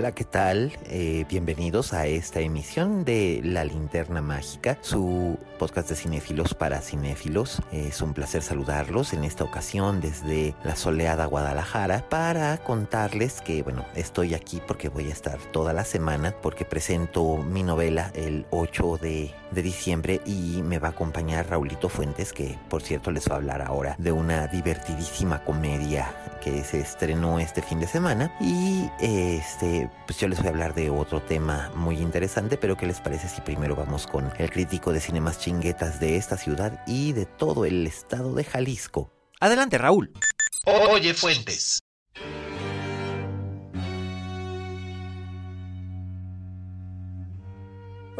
Hola, ¿qué tal? Eh, bienvenidos a esta emisión de La Linterna Mágica, su podcast de cinéfilos para cinéfilos. Es un placer saludarlos en esta ocasión desde la soleada Guadalajara para contarles que, bueno, estoy aquí porque voy a estar toda la semana porque presento mi novela el 8 de, de diciembre y me va a acompañar Raulito Fuentes, que por cierto les va a hablar ahora de una divertidísima comedia que se estrenó este fin de semana y este pues yo les voy a hablar de otro tema muy interesante, pero ¿qué les parece si primero vamos con el crítico de cinemas chinguetas de esta ciudad y de todo el estado de Jalisco? Adelante, Raúl. Oye Fuentes.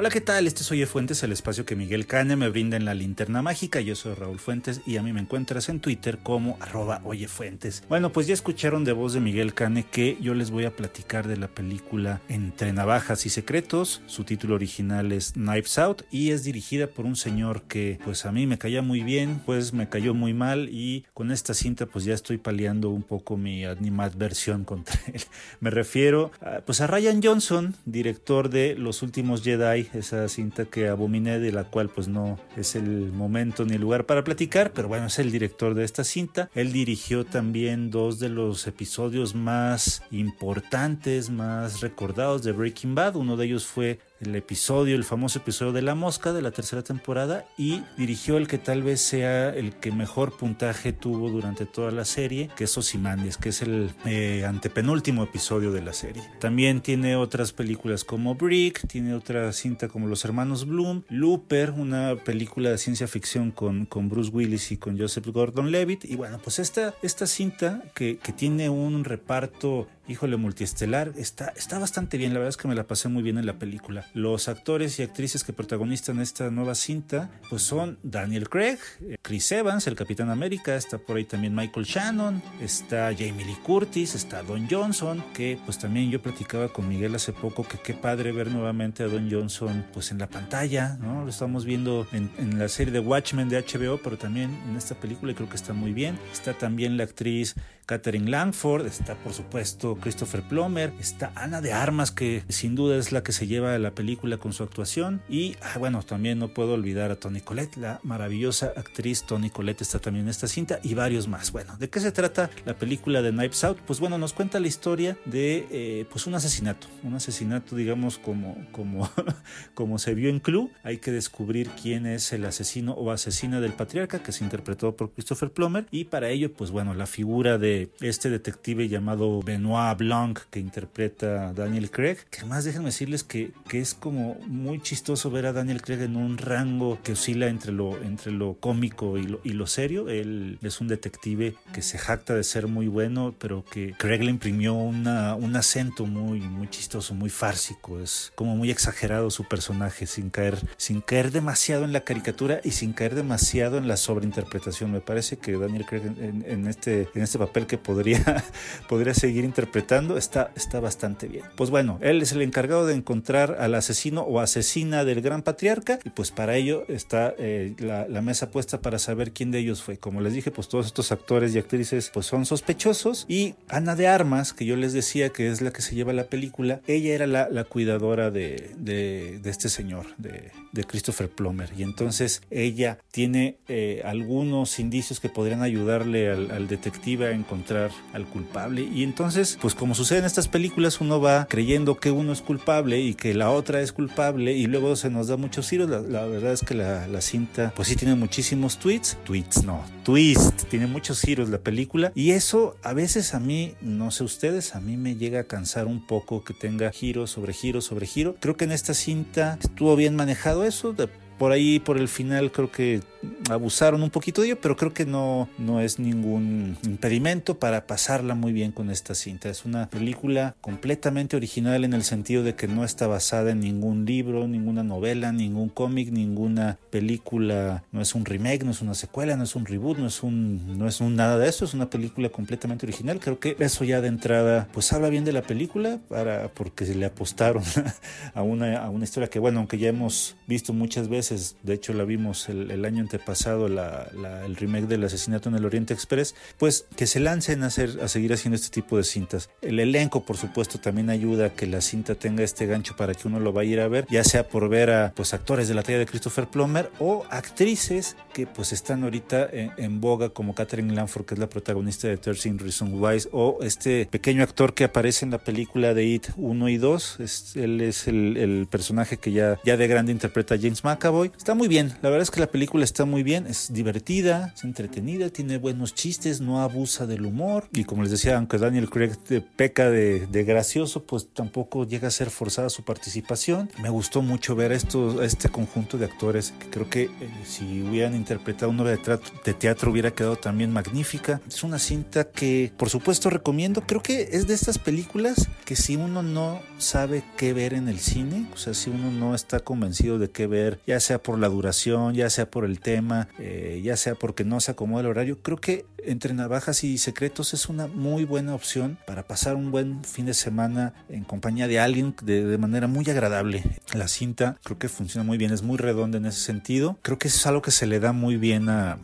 Hola, ¿qué tal? Este es Oye Fuentes, el espacio que Miguel Cane me brinda en la linterna mágica. Yo soy Raúl Fuentes y a mí me encuentras en Twitter como arroba Oye Fuentes. Bueno, pues ya escucharon de voz de Miguel Cane que yo les voy a platicar de la película Entre Navajas y Secretos. Su título original es Knives Out y es dirigida por un señor que pues a mí me caía muy bien, pues me cayó muy mal y con esta cinta pues ya estoy paliando un poco mi animadversión contra él. Me refiero pues a Ryan Johnson, director de Los Últimos Jedi esa cinta que abominé, de la cual pues no es el momento ni el lugar para platicar, pero bueno, es el director de esta cinta. Él dirigió también dos de los episodios más importantes, más recordados de Breaking Bad. Uno de ellos fue el episodio, el famoso episodio de La Mosca de la tercera temporada y dirigió el que tal vez sea el que mejor puntaje tuvo durante toda la serie, que es Ozymandias, que es el eh, antepenúltimo episodio de la serie. También tiene otras películas como Brick, tiene otra cinta como Los Hermanos Bloom, Looper, una película de ciencia ficción con, con Bruce Willis y con Joseph Gordon-Levitt. Y bueno, pues esta, esta cinta que, que tiene un reparto híjole, multiestelar, está, está bastante bien, la verdad es que me la pasé muy bien en la película. Los actores y actrices que protagonizan esta nueva cinta, pues son Daniel Craig, Chris Evans, el Capitán América, está por ahí también Michael Shannon, está Jamie Lee Curtis, está Don Johnson, que pues también yo platicaba con Miguel hace poco que qué padre ver nuevamente a Don Johnson pues en la pantalla, ¿no? Lo estamos viendo en, en la serie de Watchmen de HBO, pero también en esta película y creo que está muy bien. Está también la actriz Catherine Langford, está por supuesto Christopher Plummer, está Ana de Armas, que sin duda es la que se lleva la película con su actuación, y ah, bueno, también no puedo olvidar a Tony Collette, la maravillosa actriz Tony Collette está también en esta cinta, y varios más. Bueno, ¿de qué se trata la película de Knives Out? Pues bueno, nos cuenta la historia de eh, pues un asesinato, un asesinato digamos como, como, como se vio en Clue, hay que descubrir quién es el asesino o asesina del patriarca, que se interpretó por Christopher Plummer, y para ello, pues bueno, la figura de este detective llamado Benoit Blanc que interpreta Daniel Craig, que además déjenme decirles que, que, es como muy chistoso ver a Daniel Craig en un rango que oscila entre lo, entre lo cómico y lo, y lo serio. Él es un detective que se jacta de ser muy bueno, pero que Craig le imprimió una, un acento muy, muy chistoso, muy fársico. Es como muy exagerado su personaje, sin caer, sin caer demasiado en la caricatura y sin caer demasiado en la sobreinterpretación. Me parece que Daniel Craig en, en este, en este papel que podría, podría seguir interpretando, está, está bastante bien. Pues bueno, él es el encargado de encontrar al asesino o asesina del gran patriarca y pues para ello está eh, la, mesa puesta para saber quién de ellos fue. Como les dije, pues todos estos actores y actrices pues son sospechosos y Ana de Armas, que yo les decía que es la que se lleva la película, ella era la, cuidadora de, de, de, este señor, de, de, Christopher Plummer y entonces ella tiene eh, algunos indicios que podrían ayudarle al, al detective a encontrar al culpable y entonces pues como sucede en estas películas uno va creyendo que uno es culpable y que la otra es culpable y luego se nos da muchos giros. La, la verdad es que la, la, cinta, pues sí tiene muchísimos tweets. Tweets no, twist. Tiene muchos giros la película. Y eso a veces a mí, no sé ustedes, a mí me llega a cansar un poco que tenga giro sobre giro sobre giro. Creo que en esta cinta estuvo bien manejado eso. De, por ahí, por el final, creo que abusaron un poquito de ello, pero creo que no, no es ningún impedimento para pasarla muy bien con esta cinta. Es una película completamente original en el sentido de que no está basada en ningún libro, ninguna novela, ningún cómic, ninguna película, no es un remake, no es una secuela, no es un reboot, no es un, no es un nada de eso, es una película completamente original. Creo que eso ya de entrada, pues habla bien de la película para, porque se le apostaron a una, a una historia que, bueno, aunque ya hemos visto muchas veces, de hecho la vimos el, año antepasado, el remake del asesinato en el Oriente Express, pues que se lancen a, hacer, a seguir haciendo este tipo de cintas. El elenco, por supuesto, también ayuda a que la cinta tenga este gancho para que uno lo vaya a ir a ver, ya sea por ver a pues actores de la talla de Christopher Plummer o actrices que pues están ahorita en, en boga como Catherine Lanford, que es la protagonista de 13 Reasons Why, o este pequeño actor que aparece en la película de It 1 y 2, es, él es el, personaje que ya, ya de grande interpreta James McAvoy Está muy bien, la verdad es que la película está muy bien, es divertida, es entretenida, tiene buenos chistes, no abusa del humor y como les decía, aunque Daniel Craig peca de, de gracioso, pues tampoco llega a ser forzada su participación. Me gustó mucho ver esto, este conjunto de actores que creo que eh, si hubieran interpretado una obra de de teatro hubiera quedado también magnífica. Es una cinta que por supuesto recomiendo, creo que es de estas películas que si uno no sabe qué ver en el cine, o sea, si uno no está convencido de qué ver, ya sea por la duración, ya sea por el tema, eh, ya sea porque no se acomoda el horario, creo que entre navajas y secretos es una muy buena opción para pasar un buen fin de semana en compañía de alguien de, de manera muy agradable. La cinta creo que funciona muy bien, es muy redonda en ese sentido. Creo que es algo que se le da muy bien a,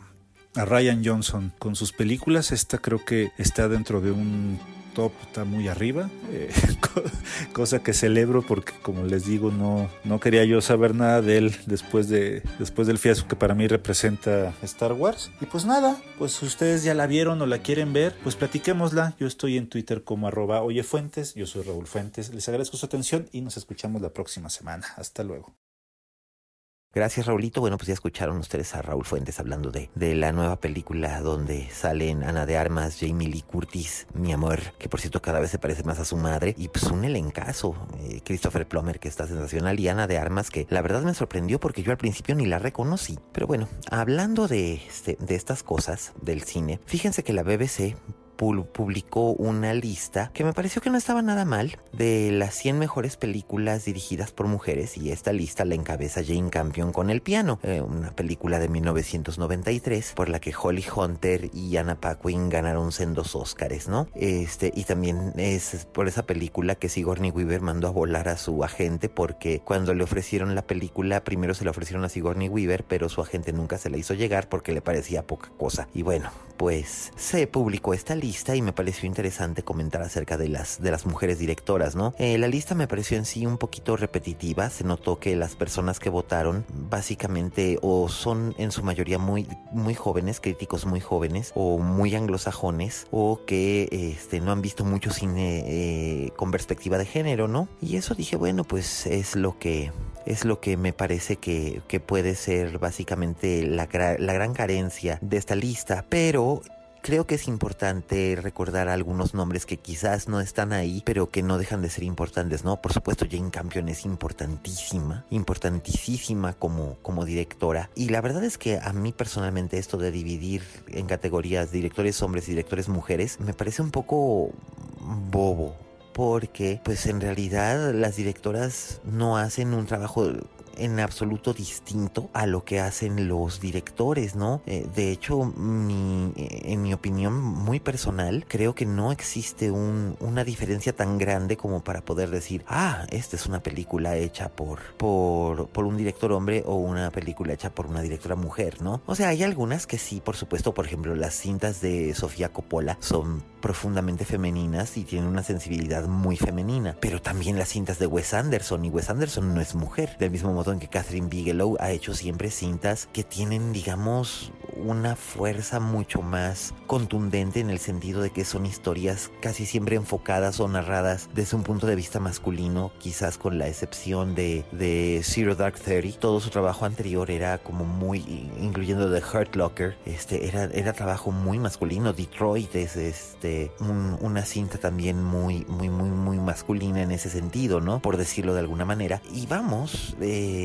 a Ryan Johnson con sus películas. Esta creo que está dentro de un top está muy arriba, eh, cosa que celebro porque como les digo no, no quería yo saber nada de él después, de, después del fiasco que para mí representa Star Wars. Y pues nada, pues si ustedes ya la vieron o la quieren ver, pues platiquémosla. Yo estoy en Twitter como arroba oyefuentes, yo soy Raúl Fuentes, les agradezco su atención y nos escuchamos la próxima semana. Hasta luego. Gracias, Raulito. Bueno, pues ya escucharon ustedes a Raúl Fuentes hablando de, de la nueva película donde salen Ana de Armas, Jamie Lee Curtis, mi amor, que por cierto cada vez se parece más a su madre, y pues un elencazo, eh, Christopher Plummer, que está sensacional, y Ana de Armas, que la verdad me sorprendió porque yo al principio ni la reconocí. Pero bueno, hablando de, este, de estas cosas del cine, fíjense que la BBC publicó una lista que me pareció que no estaba nada mal de las 100 mejores películas dirigidas por mujeres y esta lista la encabeza Jane Campion con el piano, eh, una película de 1993 por la que Holly Hunter y Anna Paquin ganaron sendos Óscares, ¿no? Este, y también es por esa película que Sigourney Weaver mandó a volar a su agente porque cuando le ofrecieron la película primero se la ofrecieron a Sigourney Weaver pero su agente nunca se la hizo llegar porque le parecía poca cosa. Y bueno, pues se publicó esta lista y me pareció interesante comentar acerca de las, de las mujeres directoras, ¿no? Eh, la lista me pareció en sí un poquito repetitiva, se notó que las personas que votaron básicamente o son en su mayoría muy, muy jóvenes, críticos muy jóvenes, o muy anglosajones, o que este, no han visto mucho cine eh, con perspectiva de género, ¿no? Y eso dije, bueno, pues es lo que es lo que me parece que, que puede ser básicamente la, la gran carencia de esta lista, pero creo que es importante recordar algunos nombres que quizás no están ahí, pero que no dejan de ser importantes, ¿no? Por supuesto, Jane Campion es importantísima, importantísima como, como directora. Y la verdad es que a mí personalmente esto de dividir en categorías directores hombres y directores mujeres me parece un poco bobo porque pues en realidad las directoras no hacen un trabajo en absoluto distinto a lo que hacen los directores, ¿no? Eh, de hecho, mi, eh, en mi opinión muy personal, creo que no existe un, una diferencia tan grande como para poder decir, ah, esta es una película hecha por, por, por un director hombre o una película hecha por una directora mujer, ¿no? O sea, hay algunas que sí, por supuesto, por ejemplo, las cintas de Sofía Coppola son profundamente femeninas y tienen una sensibilidad muy femenina, pero también las cintas de Wes Anderson y Wes Anderson no es mujer, del mismo modo en que Catherine Bigelow ha hecho siempre cintas que tienen, digamos, una fuerza mucho más contundente en el sentido de que son historias casi siempre enfocadas o narradas desde un punto de vista masculino, quizás con la excepción de, de Zero Dark Thirty. Todo su trabajo anterior era como muy, incluyendo The Hurt Locker, este, era, era trabajo muy masculino. Detroit es este, una cinta también muy, muy, muy, muy masculina en ese sentido, ¿no? Por decirlo de alguna manera. Y vamos, eh,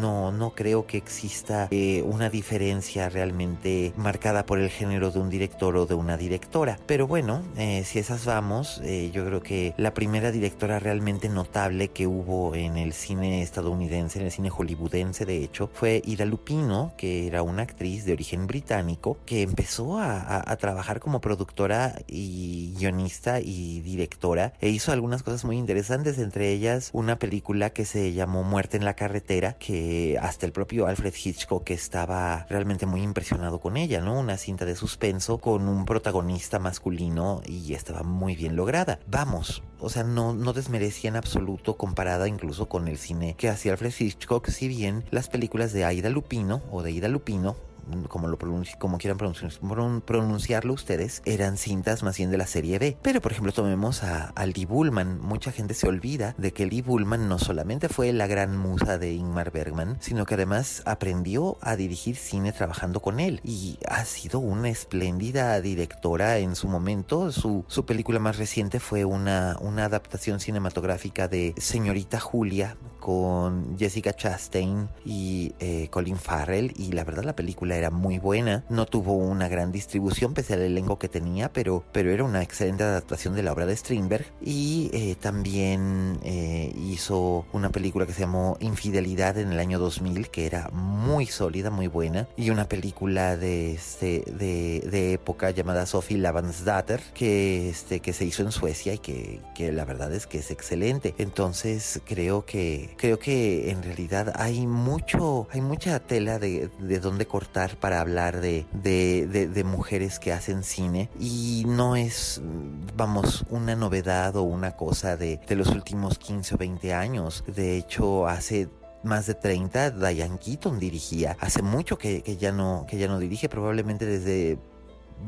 no, no creo que exista eh, una diferencia realmente marcada por el género de un director o de una directora. Pero bueno, eh, si esas vamos, eh, yo creo que la primera directora realmente notable que hubo en el cine estadounidense, en el cine hollywoodense de hecho, fue Ida Lupino, que era una actriz de origen británico, que empezó a, a trabajar como productora y guionista y directora e hizo algunas cosas muy interesantes, entre ellas una película que se llamó Muerte en la carretera, que hasta el propio Alfred Hitchcock estaba realmente muy impresionado con ella, ¿no? Una cinta de suspenso con un protagonista masculino y estaba muy bien lograda. Vamos, o sea, no, no desmerecía en absoluto comparada incluso con el cine que hacía Alfred Hitchcock, si bien las películas de Aida Lupino o de Ida Lupino como lo como quieran pronunciarlo ustedes, eran cintas más bien de la serie B. Pero por ejemplo tomemos a, Lee Bullman. Mucha gente se olvida de que Lee Bullman no solamente fue la gran musa de Ingmar Bergman, sino que además aprendió a dirigir cine trabajando con él y ha sido una espléndida directora en su momento. Su, su película más reciente fue una, una adaptación cinematográfica de Señorita Julia con Jessica Chastain y eh, Colin Farrell y la verdad la película era muy buena. No tuvo una gran distribución pese al elenco que tenía, pero, pero era una excelente adaptación de la obra de Strindberg. Y eh, también eh, hizo una película que se llamó Infidelidad en el año 2000, que era muy sólida, muy buena. Y una película de, este, de, de época llamada Sophie Lavansdatter, que, este, que se hizo en Suecia y que, que la verdad es que es excelente. Entonces creo que, creo que en realidad hay mucho, hay mucha tela de, de donde cortar para hablar de, de, mujeres que hacen cine y no es, vamos, una novedad o una cosa de, de los últimos 15 o 20 años. De hecho, hace más de 30 Diane Keaton dirigía. Hace mucho que, que, no, que ya no dirige, probablemente desde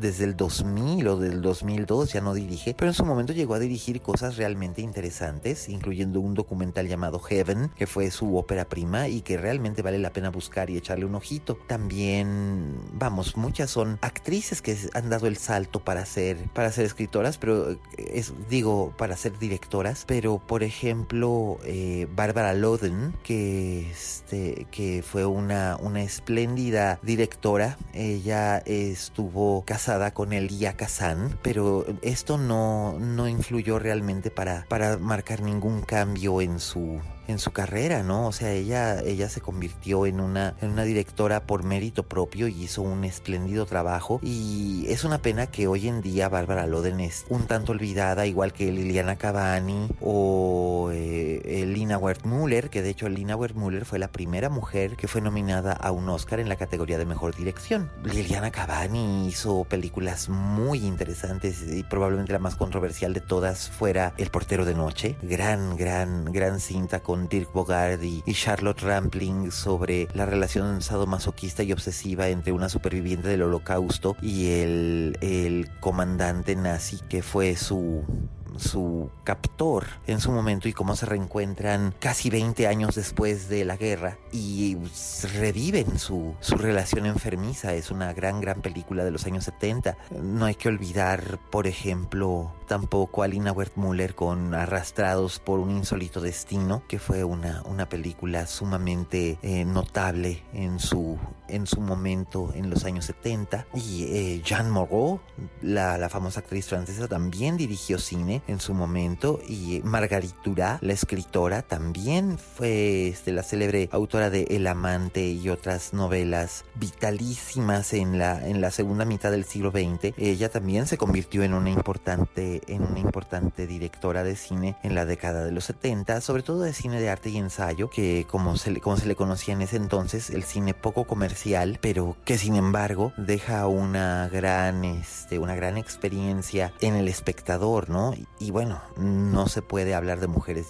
desde el 2000 o del 2002 ya no dirige, pero en su momento llegó a dirigir cosas realmente interesantes, incluyendo un documental llamado Heaven, que fue su ópera prima y que realmente vale la pena buscar y echarle un ojito. También, vamos, muchas son actrices que han dado el salto para ser, para ser escritoras, pero es, digo, para ser directoras, pero por ejemplo, eh, Barbara Loden, que, este, que fue una, una espléndida directora, ella estuvo casada con Elia Kazan, pero esto no, no influyó realmente para, para marcar ningún cambio en su en su carrera, ¿no? O sea, ella, ella se convirtió en una, en una directora por mérito propio y hizo un espléndido trabajo. Y es una pena que hoy en día Bárbara Loden es un tanto olvidada, igual que Liliana Cavani o eh, Lina Wertmüller, que de hecho Lina Wertmüller fue la primera mujer que fue nominada a un Oscar en la categoría de mejor dirección. Liliana Cavani hizo películas muy interesantes y probablemente la más controversial de todas fuera El portero de noche. Gran, gran, gran cinta con Dirk Bogard y, Charlotte Rampling sobre la relación sadomasoquista y obsesiva entre una superviviente del holocausto y el, el comandante nazi que fue su su captor en su momento y cómo se reencuentran casi 20 años después de la guerra y reviven su, su relación enfermiza. Es una gran, gran película de los años 70. No hay que olvidar, por ejemplo, tampoco a Lina Wertmüller con Arrastrados por un insólito destino, que fue una, una película sumamente eh, notable en su, en su momento en los años 70. Y eh, Jeanne Moreau, la, la famosa actriz francesa, también dirigió cine en su momento y Margaritura, la escritora, también fue este, la célebre autora de El amante y otras novelas vitalísimas en la, en la segunda mitad del siglo XX. Ella también se convirtió en una importante, en una importante directora de cine en la década de los 70, sobre todo de cine de arte y ensayo, que como se le, como se le conocía en ese entonces, el cine poco comercial, pero que sin embargo deja una gran, este, una gran experiencia en el espectador, ¿no? Y, bueno, no se puede hablar de mujeres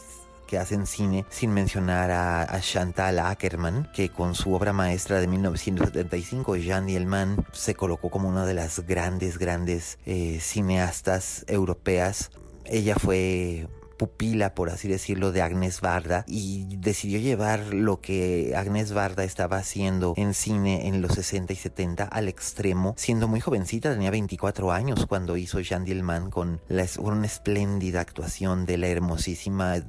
que hacen cine sin mencionar a, Chantal Ackerman, que con su obra maestra de 1975, Jean Dielman, se colocó como una de las grandes, grandes eh, cineastas europeas. Ella fue pupila, por así decirlo, de Agnes Varda y decidió llevar lo que Agnes Varda estaba haciendo en cine en los 60 y 70 al extremo, siendo muy jovencita, tenía 24 años cuando hizo Jean Dielman con la, una espléndida actuación de la hermosísima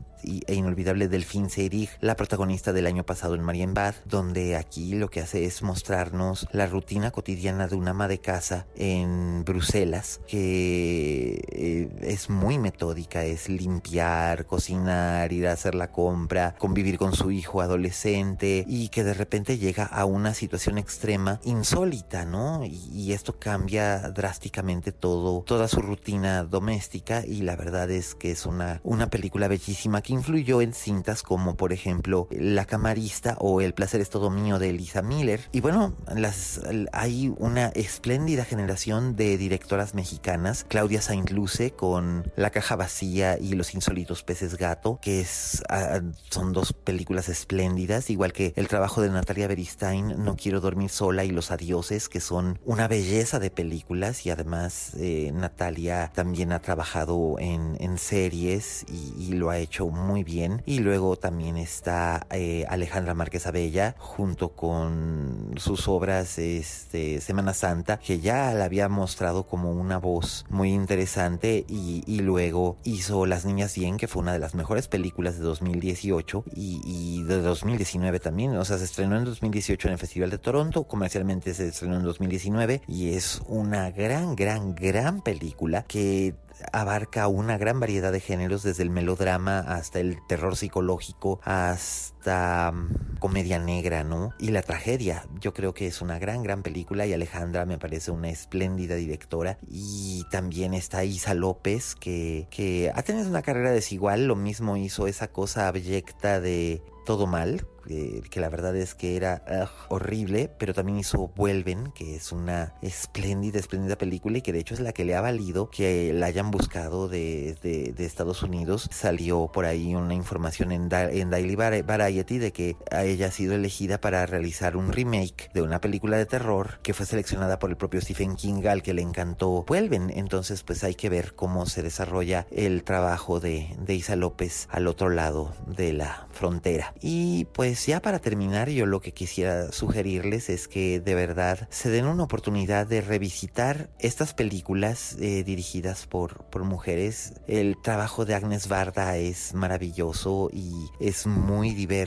e inolvidable Delphine Seyrig, la protagonista del año pasado en Marienbad, donde aquí lo que hace es mostrarnos la rutina cotidiana de una ama de casa en Bruselas, que eh, es muy metódica, es limpiar, cocinar, ir a hacer la compra, convivir con su hijo adolescente y que de repente llega a una situación extrema, insólita, ¿no? Y, esto cambia drásticamente todo, toda su rutina doméstica y la verdad es que es una, una película bellísima que influyó en cintas como por ejemplo La camarista o El placer es todo mío de Elisa Miller. Y bueno, las, hay una espléndida generación de directoras mexicanas, Claudia Saint Luce con La caja vacía y Los insólitos peces gato, que es, ah, son dos películas espléndidas, igual que el trabajo de Natalia Beristain, No quiero dormir sola y Los adioses, que son una belleza de películas. Y además eh, Natalia también ha trabajado en, series y, y lo ha hecho muy bien. Y luego también está eh, Alejandra Márquez Abella junto con sus obras este, Semana Santa, que ya la había mostrado como una voz muy interesante y, luego hizo Las Niñas Bien, que fue una de las mejores películas de 2018 y, y de 2019 también. O sea, se estrenó en 2018 en el Festival de Toronto, comercialmente se estrenó en 2019 y es una gran, gran, gran película que abarca una gran variedad de géneros, desde el melodrama hasta el terror psicológico, hasta mm, comedia negra, ¿no? Y la tragedia. Yo creo que es una gran, gran película y Alejandra me parece una espléndida directora. Y también está Isa López, que, que ha tenido una carrera desigual, lo mismo hizo esa cosa abyecta de todo mal, que la verdad es que era horrible, pero también hizo Vuelven, que es una espléndida, espléndida película y que de hecho es la que le ha valido que la hayan buscado de, de, Estados Unidos. Salió por ahí una información en, en Daily Variety de que ella ha sido elegida para realizar un remake de una película de terror que fue seleccionada por el propio Stephen King al que le encantó Vuelven. Entonces pues hay que ver cómo se desarrolla el trabajo de, de Isa López al otro lado de la frontera. Y pues ya para terminar, yo lo que quisiera sugerirles es que de verdad se den una oportunidad de revisitar estas películas eh, dirigidas por, por mujeres. El trabajo de Agnes Varda es maravilloso y es muy diverso,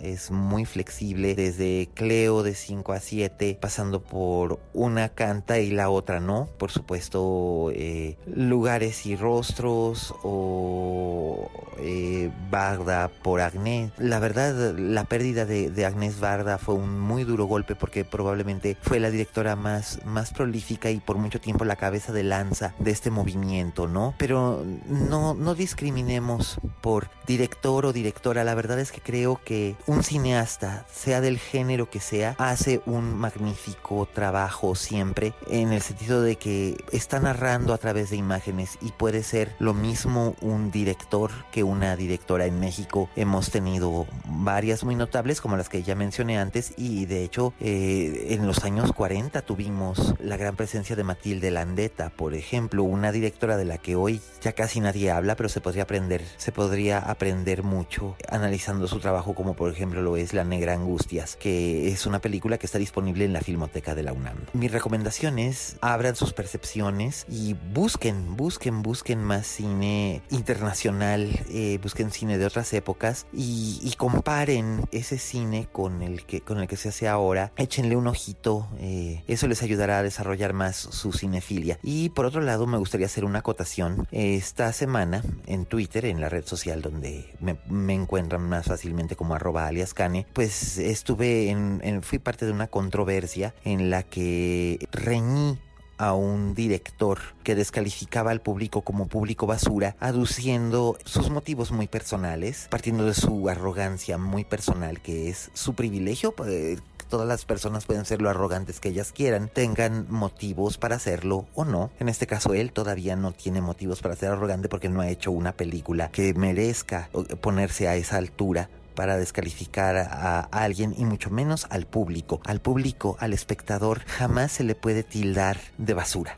es muy flexible, desde Cleo de 5 a 7, pasando por una canta y la otra no. Por supuesto, eh, lugares y rostros o eh, Varda por Agnes. La verdad, la pérdida de, de, Agnès Varda fue un muy duro golpe porque probablemente fue la directora más, más prolífica y por mucho tiempo la cabeza de lanza de este movimiento, ¿no? Pero no, no discriminemos por director o directora. La verdad es que creo que un cineasta, sea del género que sea, hace un magnífico trabajo siempre en el sentido de que está narrando a través de imágenes y puede ser lo mismo un director que una directora en México. Hemos tenido varias muy notables como las que ya mencioné antes y de hecho eh, en los años 40 tuvimos la gran presencia de Matilde Landeta, por ejemplo, una directora de la que hoy ya casi nadie habla, pero se podría aprender, se podría aprender mucho analizando su trabajo como por ejemplo lo es La Negra Angustias, que es una película que está disponible en la Filmoteca de la UNAM. Mi recomendación es abran sus percepciones y busquen, busquen, busquen más cine internacional, eh, busquen cine de otras épocas y, y comparen ese cine con el que, con el que se hace ahora, échenle un ojito, eh, eso les ayudará a desarrollar más su cinefilia. Y por otro lado, me gustaría hacer una acotación. Esta semana en Twitter, en la red social donde me, encuentran más fácilmente como arroba alias cane, pues estuve en, fui parte de una controversia en la que reñí a un director que descalificaba al público como público basura, aduciendo sus motivos muy personales, partiendo de su arrogancia muy personal, que es su privilegio. Eh, todas las personas pueden ser lo arrogantes que ellas quieran, tengan motivos para hacerlo o no. En este caso, él todavía no tiene motivos para ser arrogante porque no ha hecho una película que merezca ponerse a esa altura para descalificar a alguien y mucho menos al público. Al público, al espectador, jamás se le puede tildar de basura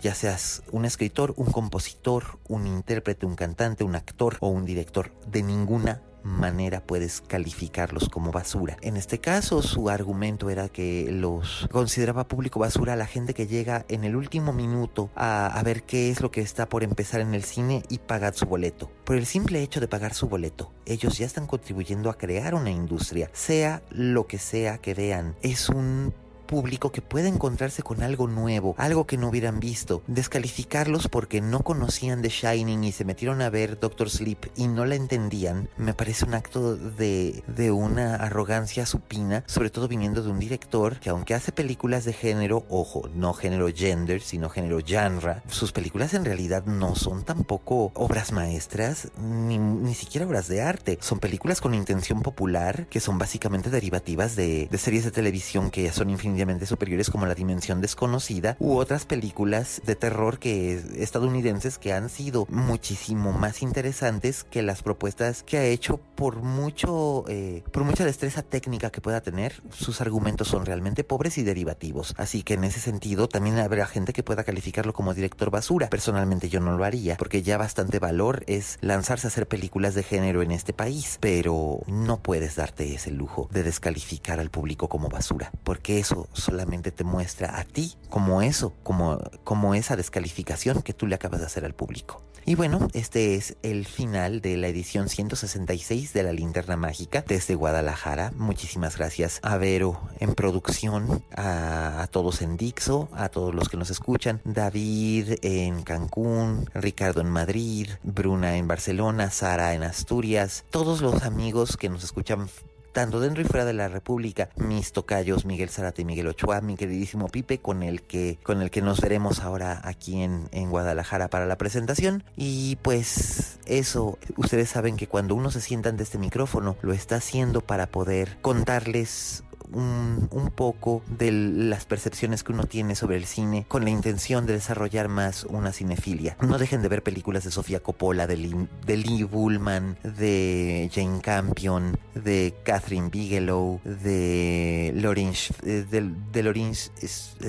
ya seas un escritor, un compositor, un intérprete, un cantante, un actor o un director, de ninguna manera puedes calificarlos como basura. En este caso, su argumento era que los consideraba público basura a la gente que llega en el último minuto a, ver qué es lo que está por empezar en el cine y pagar su boleto. Por el simple hecho de pagar su boleto, ellos ya están contribuyendo a crear una industria, sea lo que sea que vean. Es un público que puede encontrarse con algo nuevo, algo que no hubieran visto. Descalificarlos porque no conocían The Shining y se metieron a ver Doctor Sleep y no la entendían, me parece un acto de, de una arrogancia supina, sobre todo viniendo de un director que aunque hace películas de género, ojo, no género gender, sino género genre, sus películas en realidad no son tampoco obras maestras, ni, ni siquiera obras de arte. Son películas con intención popular que son básicamente derivativas de, de series de televisión que son infinitamente superiores como La Dimensión Desconocida u otras películas de terror que estadounidenses que han sido muchísimo más interesantes que las propuestas que ha hecho por mucho eh, por mucha destreza técnica que pueda tener. Sus argumentos son realmente pobres y derivativos así que en ese sentido también habrá gente que pueda calificarlo como director basura. Personalmente yo no lo haría porque ya bastante valor es lanzarse a hacer películas de género en este país pero no puedes darte ese lujo de descalificar al público como basura porque eso solamente te muestra a ti como eso, como, como esa descalificación que tú le acabas de hacer al público. Y bueno, este es el final de la edición 166 de la linterna mágica desde Guadalajara. Muchísimas gracias a Vero en producción, a, a, todos en Dixo, a todos los que nos escuchan, David en Cancún, Ricardo en Madrid, Bruna en Barcelona, Sara en Asturias, todos los amigos que nos escuchan tanto dentro y fuera de la República, mis tocayos Miguel Zárate y Miguel Ochoa, mi queridísimo Pipe, con el que, con el que nos veremos ahora aquí en, en Guadalajara para la presentación. Y pues eso, ustedes saben que cuando uno se sienta ante este micrófono, lo está haciendo para poder contarles un, poco de las percepciones que uno tiene sobre el cine con la intención de desarrollar más una cinefilia. No dejen de ver películas de Sofía Coppola, de Lee, Bullman, de Jane Campion, de Catherine Bigelow, de Lawrence, eh, de, de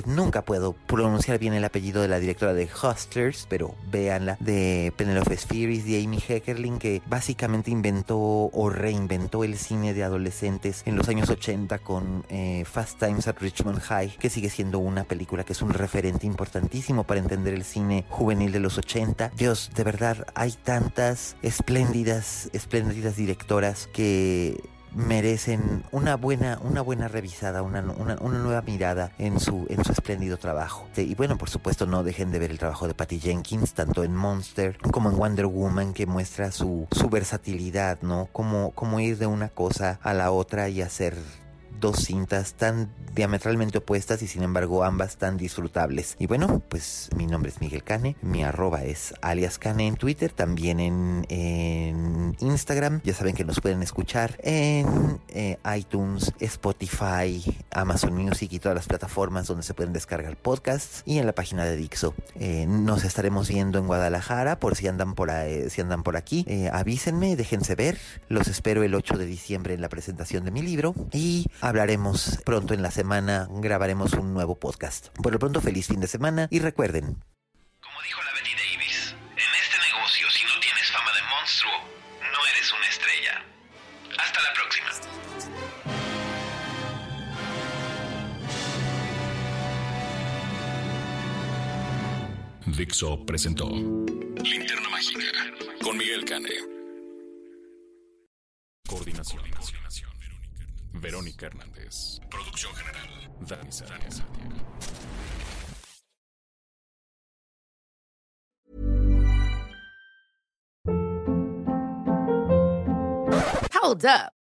nunca puedo pronunciar bien el apellido de la directora de Hustlers, pero véanla, de Penelope Spheris, de Amy Heckerling, que básicamente inventó o reinventó el cine de adolescentes en los años 80 con eh, Fast Times at Richmond High, que sigue siendo una película que es un referente importantísimo para entender el cine juvenil de los 80. Dios, de verdad, hay tantas espléndidas, espléndidas directoras que merecen una buena, una buena revisada, una, una, nueva mirada en su, en su espléndido trabajo. Y bueno, por supuesto, no dejen de ver el trabajo de Patty Jenkins, tanto en Monster como en Wonder Woman, que muestra su, su versatilidad, ¿no? Como, como ir de una cosa a la otra y hacer dos cintas tan diametralmente opuestas y sin embargo ambas tan disfrutables. Y bueno, pues mi nombre es Miguel Cane, mi arroba es alias Cane en Twitter, también en, Instagram. Ya saben que nos pueden escuchar en eh, iTunes, Spotify, Amazon Music y todas las plataformas donde se pueden descargar podcasts y en la página de Dixo. Eh, nos estaremos viendo en Guadalajara por si andan por, ahí, si andan por aquí. Eh, avísenme, déjense ver. Los espero el 8 de diciembre en la presentación de mi libro y hablaremos pronto en la semana, grabaremos un nuevo podcast. Por lo pronto, feliz fin de semana y recuerden. Como dijo la Betty Davis, en este negocio si no tienes fama de monstruo, no eres una estrella. Hasta la próxima. Dixo presentó Linterna Mágica con Miguel Cane. Coordinación Verónica Hernández. Producción general, Dani Sánchez. Hold up.